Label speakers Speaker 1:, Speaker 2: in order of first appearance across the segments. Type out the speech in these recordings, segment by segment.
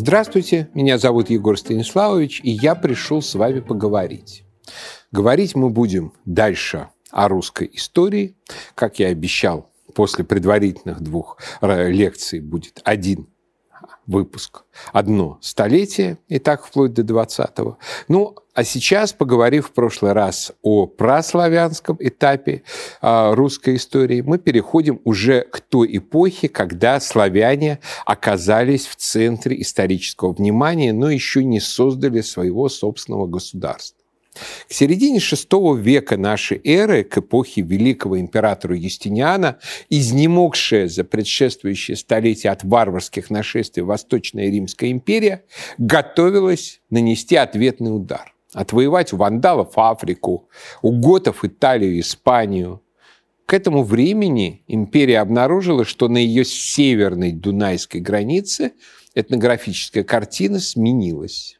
Speaker 1: Здравствуйте, меня зовут Егор Станиславович, и я пришел с вами поговорить. Говорить мы будем дальше о русской истории. Как я обещал, после предварительных двух э, лекций будет один выпуск одно столетие, и так вплоть до 20-го. Ну, а сейчас, поговорив в прошлый раз о праславянском этапе э, русской истории, мы переходим уже к той эпохе, когда славяне оказались в центре исторического внимания, но еще не создали своего собственного государства. К середине VI века нашей эры, к эпохе великого императора Юстиниана, изнемогшая за предшествующие столетия от варварских нашествий Восточная Римская империя готовилась нанести ответный удар, отвоевать у вандалов Африку, у готов Италию, Испанию. К этому времени империя обнаружила, что на ее северной Дунайской границе этнографическая картина сменилась.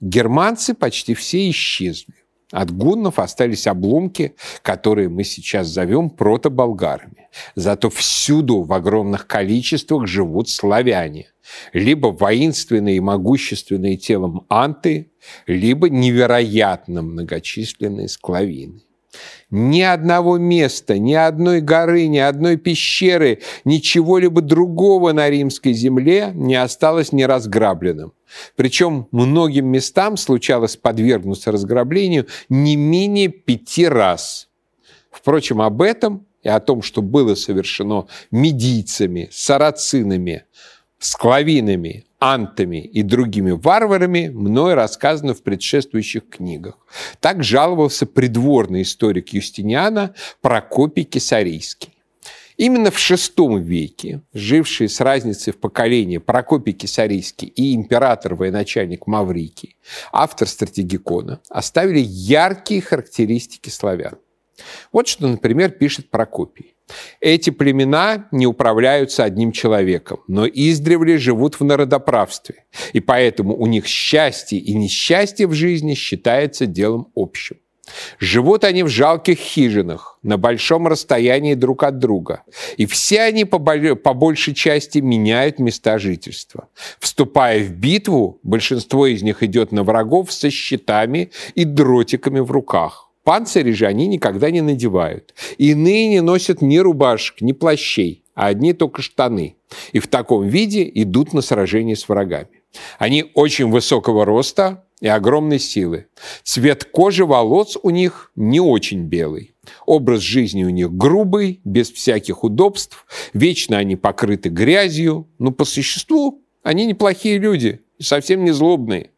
Speaker 1: Германцы почти все исчезли. От гуннов остались обломки, которые мы сейчас зовем протоболгарами. Зато всюду в огромных количествах живут славяне. Либо воинственные и могущественные телом анты, либо невероятно многочисленные склавины. Ни одного места, ни одной горы, ни одной пещеры, ничего-либо другого на римской земле не осталось неразграбленным. Причем многим местам случалось подвергнуться разграблению не менее пяти раз. Впрочем, об этом и о том, что было совершено медийцами, сарацинами, склавинами, антами и другими варварами мной рассказано в предшествующих книгах. Так жаловался придворный историк Юстиниана Прокопий Кесарийский. Именно в VI веке жившие с разницей в поколении Прокопий Кесарийский и император-военачальник Маврикий, автор стратегикона, оставили яркие характеристики славян. Вот что, например, пишет Прокопий. Эти племена не управляются одним человеком, но издревле живут в народоправстве, и поэтому у них счастье и несчастье в жизни считается делом общим. Живут они в жалких хижинах, на большом расстоянии друг от друга. И все они по, по большей части меняют места жительства. Вступая в битву, большинство из них идет на врагов со щитами и дротиками в руках. Панцири же они никогда не надевают. Иные не носят ни рубашек, ни плащей, а одни только штаны. И в таком виде идут на сражение с врагами. Они очень высокого роста и огромной силы. Цвет кожи волос у них не очень белый. Образ жизни у них грубый, без всяких удобств. Вечно они покрыты грязью. Но по существу они неплохие люди и совсем не злобные.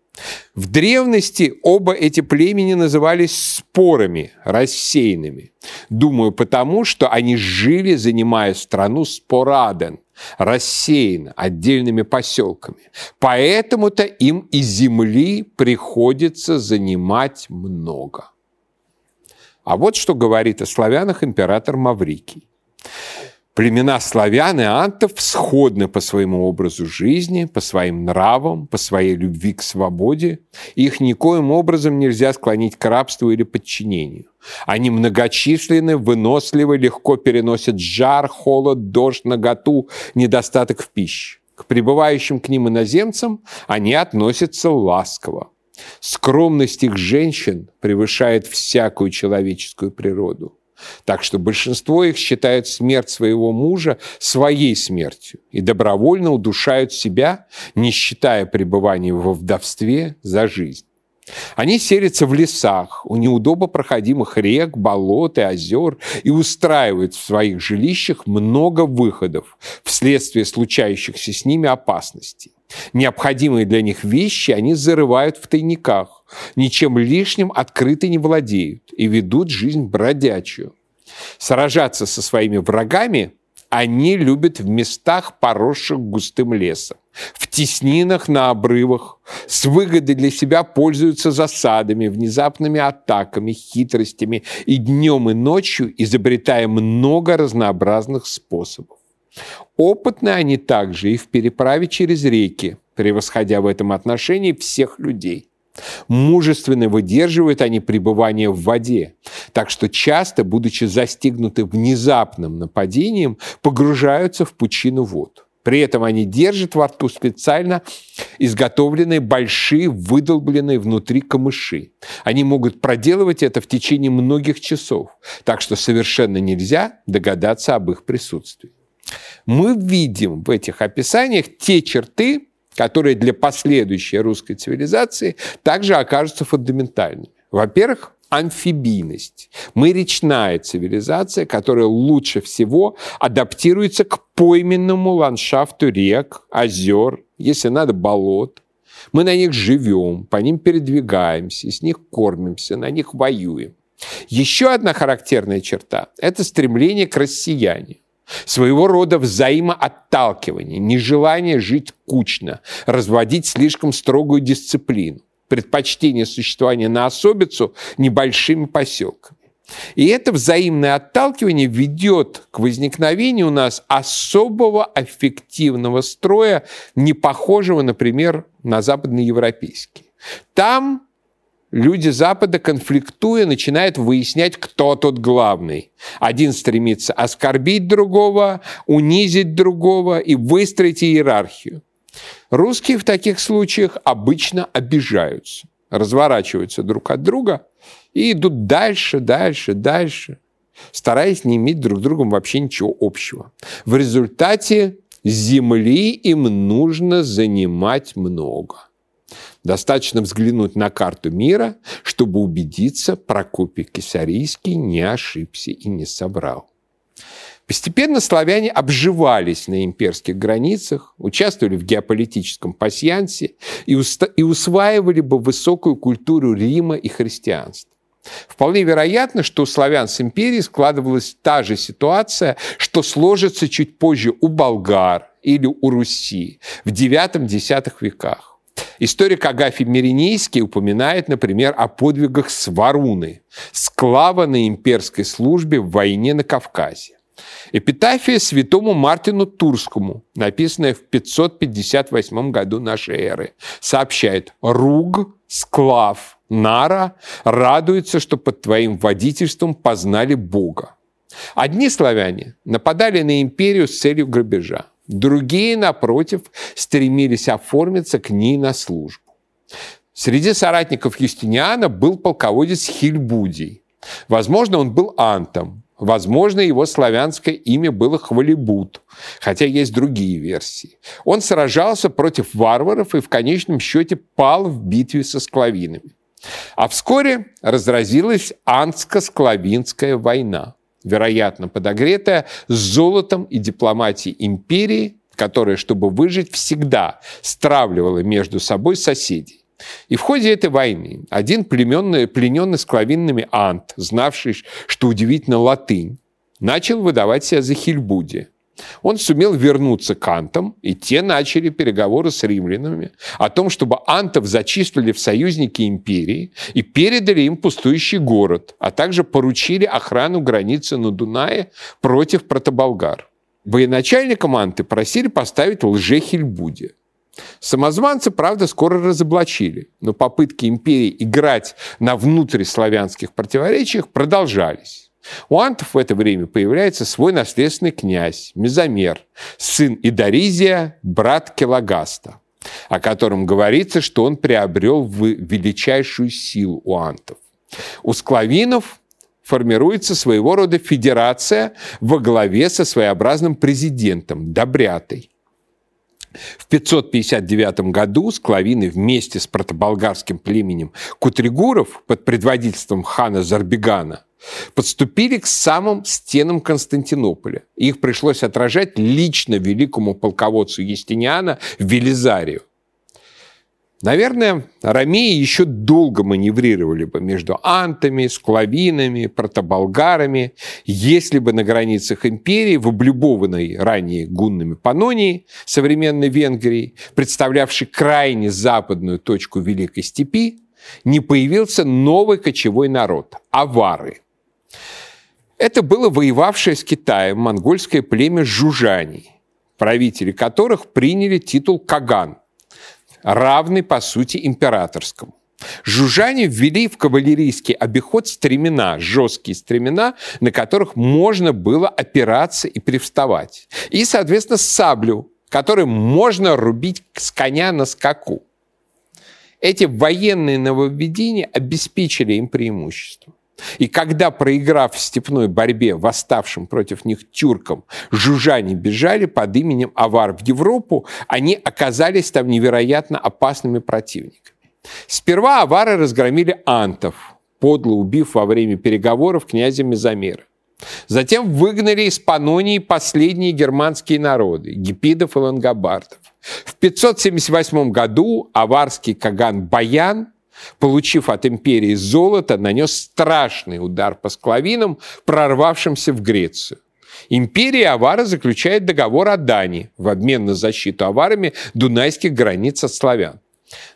Speaker 1: В древности оба эти племени назывались спорами, рассеянными. Думаю, потому что они жили, занимая страну спораден, рассеянно, отдельными поселками. Поэтому-то им и земли приходится занимать много. А вот что говорит о славянах император Маврикий. Племена славян и антов сходны по своему образу жизни, по своим нравам, по своей любви к свободе. Их никоим образом нельзя склонить к рабству или подчинению. Они многочисленны, выносливы, легко переносят жар, холод, дождь, наготу, недостаток в пище. К прибывающим к ним иноземцам они относятся ласково. Скромность их женщин превышает всякую человеческую природу. Так что большинство их считают смерть своего мужа своей смертью и добровольно удушают себя, не считая пребывания во вдовстве за жизнь. Они селятся в лесах, у неудобно проходимых рек, болот и озер и устраивают в своих жилищах много выходов вследствие случающихся с ними опасностей. Необходимые для них вещи они зарывают в тайниках, ничем лишним открыто не владеют и ведут жизнь бродячую. Сражаться со своими врагами они любят в местах, поросших густым лесом, в теснинах на обрывах, с выгодой для себя пользуются засадами, внезапными атаками, хитростями и днем и ночью изобретая много разнообразных способов. Опытны они также и в переправе через реки, превосходя в этом отношении всех людей. Мужественно выдерживают они пребывание в воде, так что часто, будучи застигнуты внезапным нападением, погружаются в пучину вод. При этом они держат во рту специально изготовленные большие, выдолбленные внутри камыши. Они могут проделывать это в течение многих часов, так что совершенно нельзя догадаться об их присутствии. Мы видим в этих описаниях те черты, которые для последующей русской цивилизации также окажутся фундаментальными. Во-первых, амфибийность. Мы речная цивилизация, которая лучше всего адаптируется к пойменному ландшафту рек, озер, если надо, болот. Мы на них живем, по ним передвигаемся, с них кормимся, на них воюем. Еще одна характерная черта – это стремление к россиянию. Своего рода взаимоотталкивание, нежелание жить кучно, разводить слишком строгую дисциплину предпочтение существования на особицу небольшими поселками. И это взаимное отталкивание ведет к возникновению у нас особого аффективного строя, не похожего, например, на западноевропейский. Там люди Запада, конфликтуя, начинают выяснять, кто тут главный. Один стремится оскорбить другого, унизить другого и выстроить иерархию. Русские в таких случаях обычно обижаются, разворачиваются друг от друга и идут дальше, дальше, дальше, стараясь не иметь друг с другом вообще ничего общего. В результате земли им нужно занимать много. Достаточно взглянуть на карту мира, чтобы убедиться, Прокопий Кесарийский не ошибся и не собрал. Постепенно славяне обживались на имперских границах, участвовали в геополитическом пасьянсе и, и усваивали бы высокую культуру Рима и христианства. Вполне вероятно, что у славян с империей складывалась та же ситуация, что сложится чуть позже у болгар или у Руси в IX-X веках. Историк Агафий Миринейский упоминает, например, о подвигах Сваруны, склава на имперской службе в войне на Кавказе. Эпитафия святому Мартину Турскому, написанная в 558 году нашей эры, сообщает «Руг, Склав, Нара радуются, что под твоим водительством познали Бога». Одни славяне нападали на империю с целью грабежа, другие, напротив, стремились оформиться к ней на службу. Среди соратников Юстиниана был полководец Хильбудий. Возможно, он был антом, Возможно, его славянское имя было Хвалибут, хотя есть другие версии. Он сражался против варваров и в конечном счете пал в битве со склавинами. А вскоре разразилась Анско-Склавинская война, вероятно, подогретая золотом и дипломатией империи, которая, чтобы выжить, всегда стравливала между собой соседей. И в ходе этой войны один племенный, плененный склавинными ант, знавший, что удивительно латынь, начал выдавать себя за Хильбуди. Он сумел вернуться к антам, и те начали переговоры с римлянами о том, чтобы антов зачислили в союзники империи и передали им пустующий город, а также поручили охрану границы на Дунае против протоболгар. Военачальникам анты просили поставить лже-Хильбуди. Самозванца, правда, скоро разоблачили, но попытки империи играть на внутриславянских противоречиях продолжались. У антов в это время появляется свой наследственный князь, Мезомер, сын Идаризия, брат Келагаста, о котором говорится, что он приобрел величайшую силу у антов. У склавинов формируется своего рода федерация во главе со своеобразным президентом, Добрятой. В 559 году склавины вместе с протоболгарским племенем Кутригуров под предводительством хана Зарбегана подступили к самым стенам Константинополя. Их пришлось отражать лично великому полководцу Естиниана Велизарию. Наверное, ромеи еще долго маневрировали бы между антами, склавинами, протоболгарами, если бы на границах империи, в облюбованной ранее гуннами Панонии, современной Венгрии, представлявшей крайне западную точку Великой Степи, не появился новый кочевой народ – авары. Это было воевавшее с Китаем монгольское племя жужаний, правители которых приняли титул Каган – равный, по сути, императорскому. Жужжане ввели в кавалерийский обиход стремена, жесткие стремена, на которых можно было опираться и привставать. И, соответственно, саблю, который можно рубить с коня на скаку. Эти военные нововведения обеспечили им преимущество. И когда, проиграв в степной борьбе восставшим против них тюркам, жужжане бежали под именем Авар в Европу, они оказались там невероятно опасными противниками. Сперва авары разгромили антов, подло убив во время переговоров князя Мезомера. Затем выгнали из Панонии последние германские народы – гипидов и лангобардов. В 578 году аварский каган Баян, получив от империи золото, нанес страшный удар по склавинам, прорвавшимся в Грецию. Империя Авара заключает договор о Дании в обмен на защиту аварами дунайских границ от славян.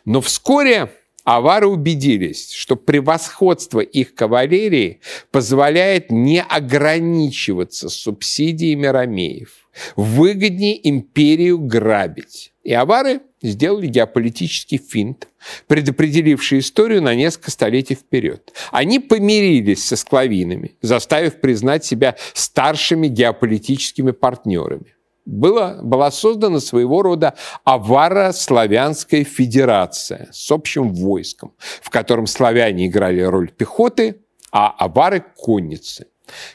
Speaker 1: Но вскоре авары убедились, что превосходство их кавалерии позволяет не ограничиваться субсидиями ромеев. Выгоднее империю грабить. И авары сделали геополитический финт, предопределивший историю на несколько столетий вперед. Они помирились со склавинами, заставив признать себя старшими геополитическими партнерами было, была создана своего рода аваро-славянская федерация с общим войском, в котором славяне играли роль пехоты, а авары – конницы.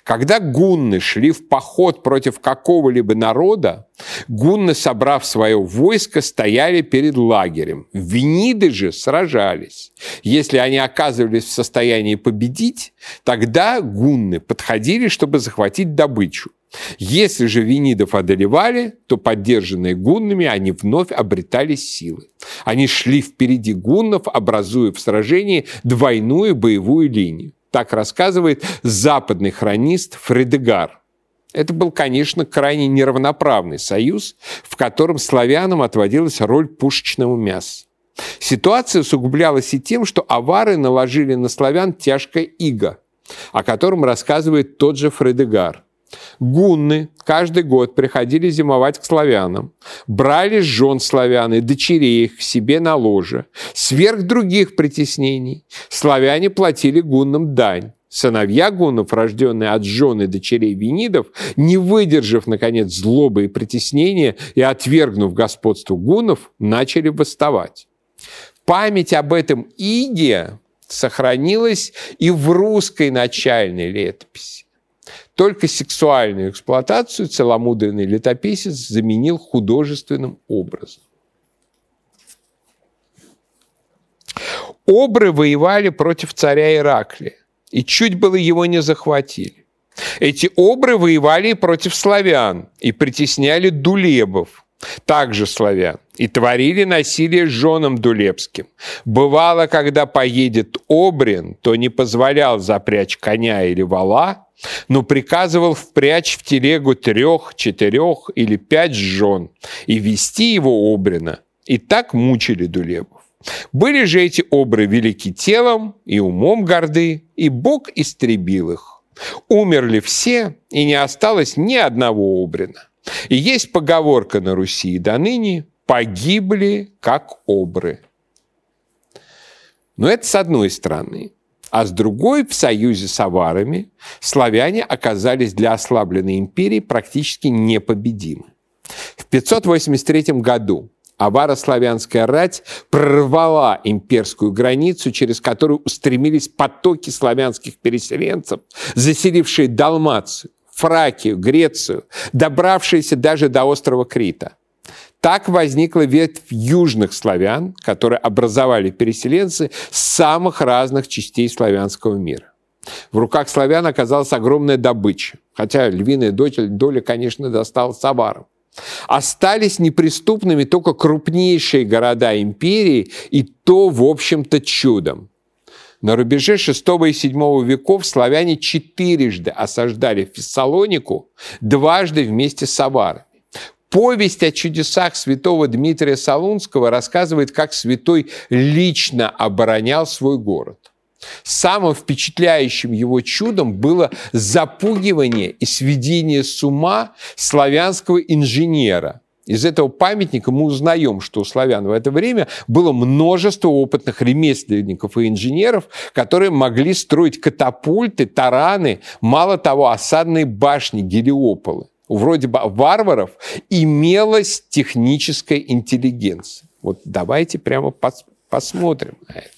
Speaker 1: Когда гунны шли в поход против какого-либо народа, гунны, собрав свое войско, стояли перед лагерем. Вениды же сражались. Если они оказывались в состоянии победить, тогда гунны подходили, чтобы захватить добычу. Если же винидов одолевали, то поддержанные гуннами они вновь обретали силы. Они шли впереди гуннов, образуя в сражении двойную боевую линию. Так рассказывает западный хронист Фредегар. Это был, конечно, крайне неравноправный союз, в котором славянам отводилась роль пушечного мяса. Ситуация усугублялась и тем, что авары наложили на славян тяжкое иго, о котором рассказывает тот же Фредегар – Гунны каждый год приходили зимовать к славянам, брали жен славян и дочерей их к себе на ложе. Сверх других притеснений славяне платили гуннам дань. Сыновья гуннов, рожденные от жен и дочерей винидов, не выдержав, наконец, злобы и притеснения и отвергнув господство гуннов, начали восставать. Память об этом иге сохранилась и в русской начальной летописи. Только сексуальную эксплуатацию целомудренный летописец заменил художественным образом. Обры воевали против царя Ираклия, и чуть было его не захватили. Эти обры воевали против славян и притесняли дулебов, также славян, и творили насилие женам дулебским. Бывало, когда поедет обрин, то не позволял запрячь коня или вала, но приказывал впрячь в телегу трех, четырех или пять жен и вести его обрина. И так мучили Дулебов. Были же эти обры велики телом и умом горды, и Бог истребил их. Умерли все, и не осталось ни одного обрина. И есть поговорка на Руси до ныне «погибли, как обры». Но это с одной стороны а с другой, в союзе с аварами, славяне оказались для ослабленной империи практически непобедимы. В 583 году аваро-славянская рать прорвала имперскую границу, через которую устремились потоки славянских переселенцев, заселившие Далмацию, Фракию, Грецию, добравшиеся даже до острова Крита. Так возникла ветвь южных славян, которые образовали переселенцы с самых разных частей славянского мира. В руках славян оказалась огромная добыча, хотя львиная доля, конечно, досталась аварам. Остались неприступными только крупнейшие города империи, и то, в общем-то, чудом. На рубеже VI и VII веков славяне четырежды осаждали Фессалонику, дважды вместе с Аварой. Повесть о чудесах святого Дмитрия Солунского рассказывает, как святой лично оборонял свой город. Самым впечатляющим его чудом было запугивание и сведение с ума славянского инженера. Из этого памятника мы узнаем, что у славян в это время было множество опытных ремесленников и инженеров, которые могли строить катапульты, тараны, мало того, осадные башни, гелиополы. Вроде бы варваров, имелась техническая интеллигенция. Вот давайте прямо пос посмотрим на это.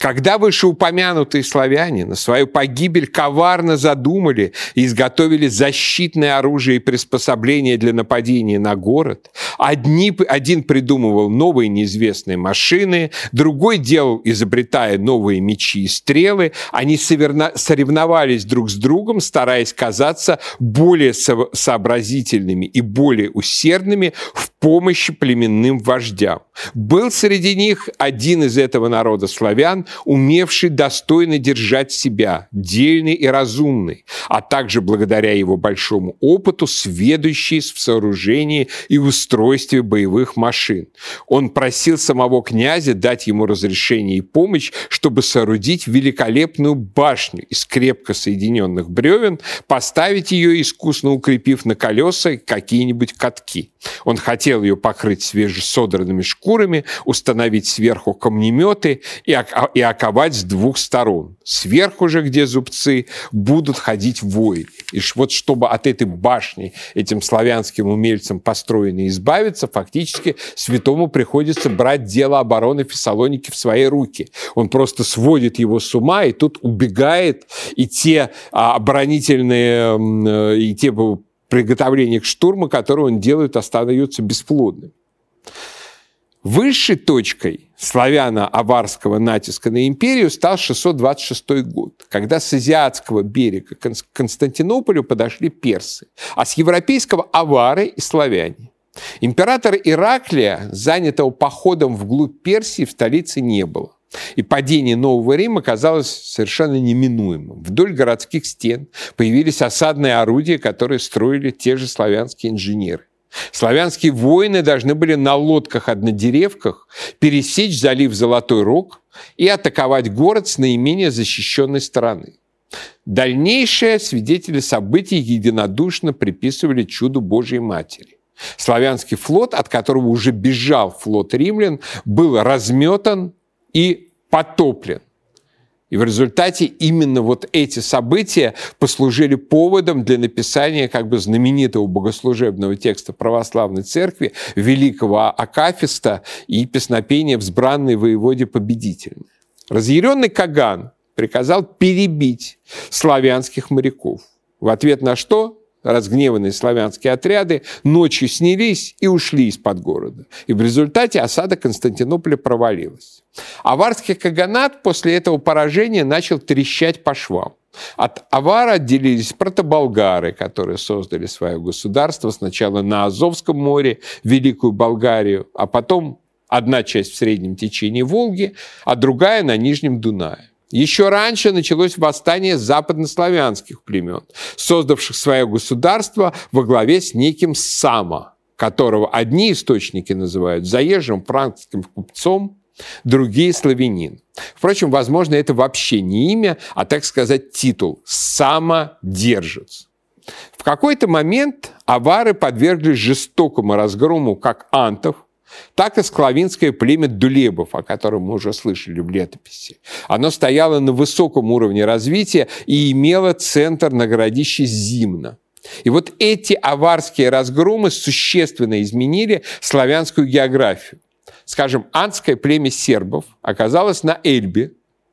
Speaker 1: Когда вышеупомянутые славяне на свою погибель коварно задумали и изготовили защитное оружие и приспособления для нападения на город, одни, один придумывал новые неизвестные машины, другой делал, изобретая новые мечи и стрелы, они соревновались друг с другом, стараясь казаться более сообразительными и более усердными в помощи племенным вождям. Был среди них один из этого народа славян, умевший достойно держать себя, дельный и разумный, а также благодаря его большому опыту, сведущий в сооружении и устройстве боевых машин. Он просил самого князя дать ему разрешение и помощь, чтобы соорудить великолепную башню из крепко соединенных бревен, поставить ее, искусно укрепив на колеса какие-нибудь катки. Он хотел ее покрыть свежесодранными шкурами, установить сверху камнеметы и, и оковать с двух сторон. Сверху же, где зубцы, будут ходить воины. И вот чтобы от этой башни этим славянским умельцам построенной избавиться, фактически святому приходится брать дело обороны Фессалоники в свои руки. Он просто сводит его с ума, и тут убегает, и те а, оборонительные, э, и те приготовление к штурму, которое он делает, остается бесплодным. Высшей точкой славяно-аварского натиска на империю стал 626 год, когда с азиатского берега к Константинополю подошли персы, а с европейского – авары и славяне. Императора Ираклия, занятого походом вглубь Персии, в столице не было. И падение Нового Рима казалось совершенно неминуемым. Вдоль городских стен появились осадные орудия, которые строили те же славянские инженеры. Славянские воины должны были на лодках-однодеревках пересечь залив Золотой Рог и атаковать город с наименее защищенной стороны. Дальнейшие свидетели событий единодушно приписывали чуду Божьей Матери. Славянский флот, от которого уже бежал флот римлян, был разметан и потоплен. И в результате именно вот эти события послужили поводом для написания как бы знаменитого богослужебного текста православной церкви великого Акафиста и песнопения «Взбранный воеводе победительный». Разъяренный Каган приказал перебить славянских моряков. В ответ на что разгневанные славянские отряды ночью снялись и ушли из-под города. И в результате осада Константинополя провалилась. Аварский каганат после этого поражения начал трещать по швам. От Авара отделились протоболгары, которые создали свое государство сначала на Азовском море, Великую Болгарию, а потом одна часть в среднем течении Волги, а другая на Нижнем Дунае. Еще раньше началось восстание западнославянских племен, создавших свое государство во главе с неким Сама, которого одни источники называют заезжим франкским купцом, другие – славянин. Впрочем, возможно, это вообще не имя, а, так сказать, титул – самодержец. В какой-то момент авары подверглись жестокому разгрому как антов – так и склавинское племя Дулебов, о котором мы уже слышали в летописи. Оно стояло на высоком уровне развития и имело центр на городище Зимна. И вот эти аварские разгромы существенно изменили славянскую географию. Скажем, анское племя сербов оказалось на Эльбе,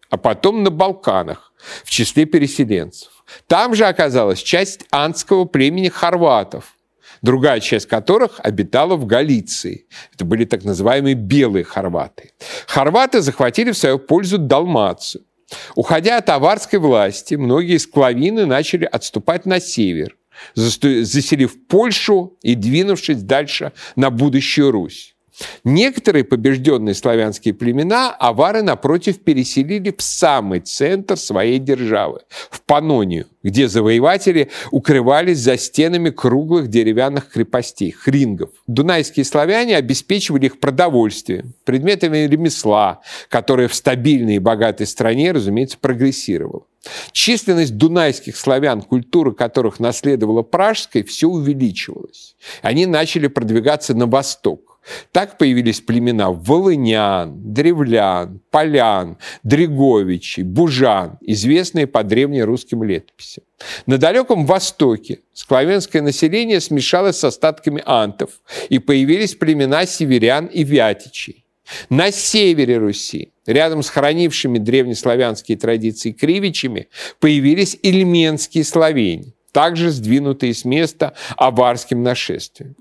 Speaker 1: а потом на Балканах в числе переселенцев. Там же оказалась часть анского племени хорватов – другая часть которых обитала в Галиции. Это были так называемые белые хорваты. Хорваты захватили в свою пользу Далмацию. Уходя от аварской власти, многие склавины начали отступать на север, заселив Польшу и двинувшись дальше на будущую Русь. Некоторые побежденные славянские племена авары, напротив, переселили в самый центр своей державы, в Панонию, где завоеватели укрывались за стенами круглых деревянных крепостей, хрингов. Дунайские славяне обеспечивали их продовольствием, предметами ремесла, которое в стабильной и богатой стране, разумеется, прогрессировало. Численность дунайских славян, культура которых наследовала пражской, все увеличивалась. Они начали продвигаться на восток Так появились племена волынян, древлян, полян, дреговичей, бужан, известные по древнерусским летописям. На далеком востоке славянское население смешалось с остатками антов, и появились племена северян и вятичей. На севере Руси, рядом с хранившими древнеславянские традиции кривичами, появились ильменские словени, также сдвинутые с места аварским нашествием.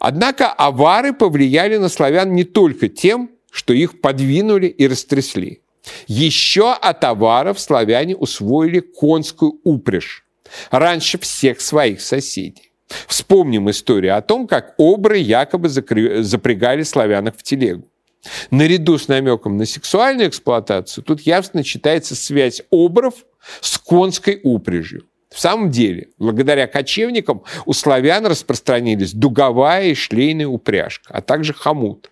Speaker 1: Однако авары повлияли на славян не только тем, что их подвинули и растрясли. Еще от аваров славяне усвоили конскую упряжь раньше всех своих соседей. Вспомним историю о том, как обры якобы запрягали славянок в телегу. Наряду с намеком на сексуальную эксплуатацию тут явственно читается связь обров с конской упряжью. В самом деле, благодаря кочевникам у славян распространились дуговая и шлейная упряжка, а также хомут.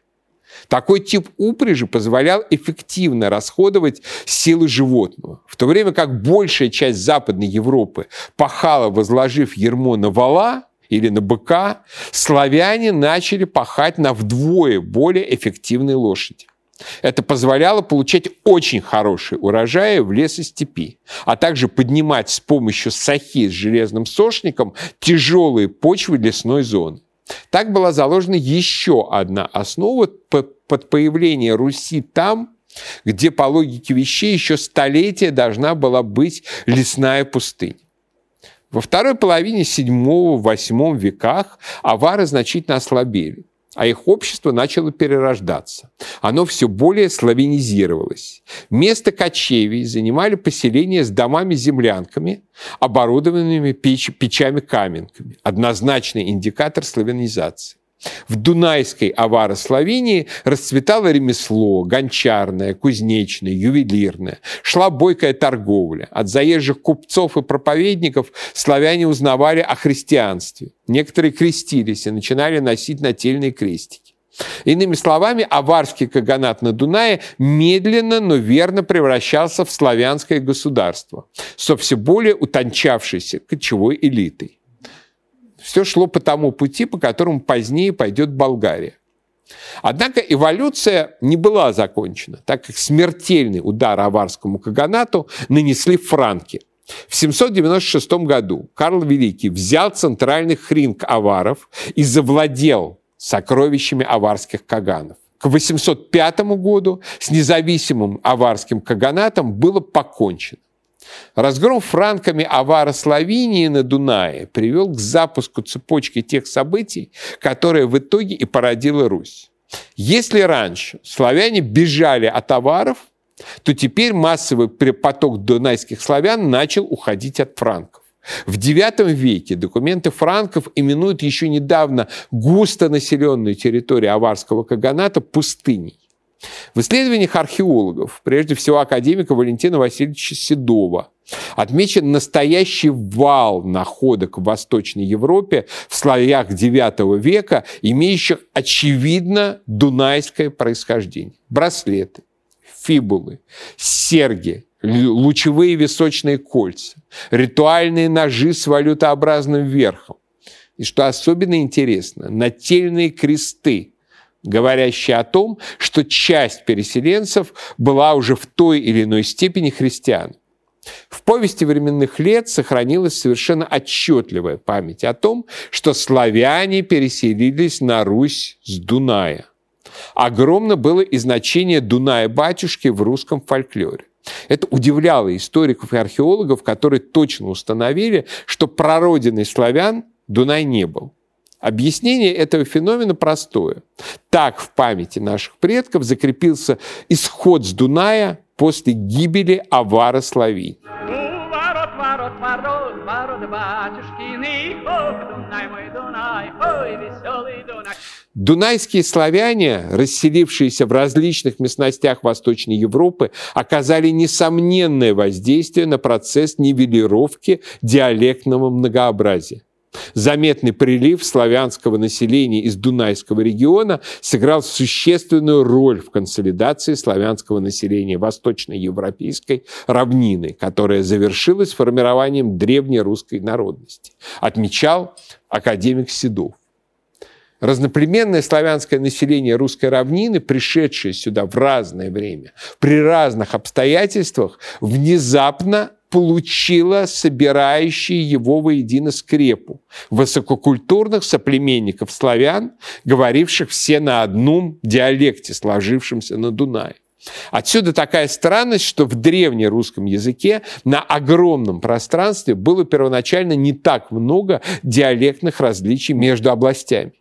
Speaker 1: Такой тип упряжи позволял эффективно расходовать силы животного, в то время как большая часть Западной Европы пахала, возложив ермо на вала или на быка, славяне начали пахать на вдвое более эффективной лошади. Это позволяло получать очень хорошие урожаи в лесостепи, а также поднимать с помощью сахи с железным сошником тяжелые почвы лесной зоны. Так была заложена еще одна основа под появление Руси там, где по логике вещей еще столетия должна была быть лесная пустыня. Во второй половине VII-VIII веках авары значительно ослабели а их общество начало перерождаться. Оно все более славянизировалось. Место кочевий занимали поселения с домами-землянками, оборудованными печ печами-каменками. Однозначный индикатор славянизации. В Дунайской Аваро-Словении расцветало ремесло, гончарное, кузнечное, ювелирное. Шла бойкая торговля. От заезжих купцов и проповедников славяне узнавали о христианстве. Некоторые крестились и начинали носить нательные крестики. Иными словами, аварский каганат на Дунае медленно, но верно превращался в славянское государство со все более утончавшейся кочевой элитой все шло по тому пути, по которому позднее пойдет Болгария. Однако эволюция не была закончена, так как смертельный удар аварскому каганату нанесли франки. В 796 году Карл Великий взял центральный хринг аваров и завладел сокровищами аварских каганов. К 805 году с независимым аварским каганатом было покончено. Разгром франками авара Словении на Дунае привел к запуску цепочки тех событий, которые в итоге и породила Русь. Если раньше славяне бежали от аваров, то теперь массовый поток дунайских славян начал уходить от франков. В IX веке документы франков именуют еще недавно густонаселенную территорию аварского каганата пустыней. В исследованиях археологов, прежде всего академика Валентина Васильевича Седова, отмечен настоящий вал находок в Восточной Европе в слоях IX века, имеющих очевидно дунайское происхождение. Браслеты, фибулы, серьги, лучевые височные кольца, ритуальные ножи с валютообразным верхом. И что особенно интересно, нательные кресты – говорящий о том, что часть переселенцев была уже в той или иной степени христиан. В повести временных лет сохранилась совершенно отчетливая память о том, что славяне переселились на Русь с Дуная. Огромно было и значение Дуная-батюшки в русском фольклоре. Это удивляло историков и археологов, которые точно установили, что прародиной славян Дунай не был. Объяснение этого феномена простое. Так в памяти наших предков закрепился исход с Дуная после гибели Авара Славии. Дунайские славяне, расселившиеся в различных местностях Восточной Европы, оказали несомненное воздействие на процесс нивелировки диалектного многообразия. Заметный прилив славянского населения из Дунайского региона сыграл существенную роль в консолидации славянского населения восточноевропейской равнины, которая завершилась формированием древнерусской народности, отмечал академик Седов. разноплеменное славянское население русской равнины, пришедшее сюда в разное время, при разных обстоятельствах, внезапно получило собирающие его воедино скрепу высококультурных соплеменников славян, говоривших все на одном диалекте, сложившемся на Дунае. Отсюда такая странность, что в древнерусском языке на огромном пространстве было первоначально не так много диалектных различий между областями.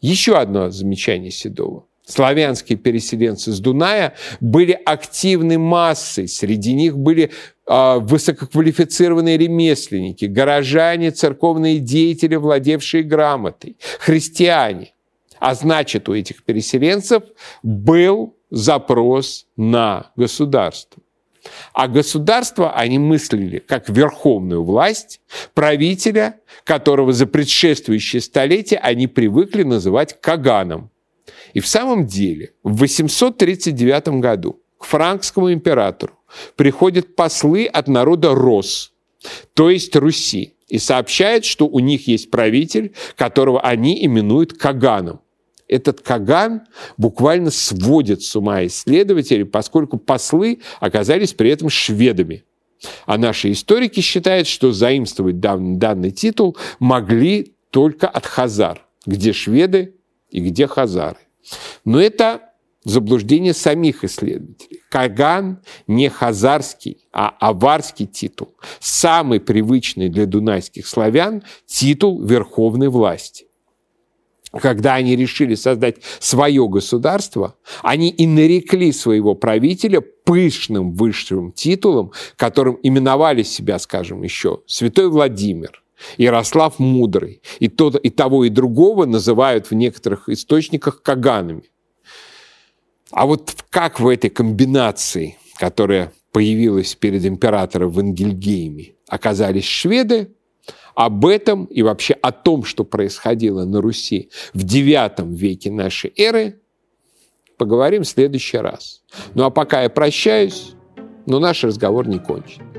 Speaker 1: Еще одно замечание Седова. Славянские переселенцы с Дуная были активной массой. Среди них были э, высококвалифицированные ремесленники, горожане, церковные деятели, владевшие грамотой, христиане. А значит, у этих переселенцев был запрос на государство. А государство они мыслили как верховную власть правителя, которого за предшествующие столетия они привыкли называть Каганом. И в самом деле в 839 году к франкскому императору приходят послы от народа Рос, то есть Руси, и сообщают, что у них есть правитель, которого они именуют Каганом этот Каган буквально сводит с ума исследователей, поскольку послы оказались при этом шведами. А наши историки считают, что заимствовать данный, данный титул могли только от хазар, где шведы и где хазары. Но это заблуждение самих исследователей. Каган не хазарский, а аварский титул. Самый привычный для дунайских славян титул верховной власти когда они решили создать свое государство, они и нарекли своего правителя пышным высшим титулом, которым именовали себя, скажем, еще Святой Владимир, Ярослав Мудрый. И, то, и того, и другого называют в некоторых источниках каганами. А вот как в этой комбинации, которая появилась перед императором в Энгельгейме, оказались шведы, об этом и вообще о том, что происходило на Руси в IX веке нашей эры, поговорим в следующий раз. Ну а пока я прощаюсь, но наш разговор не кончен.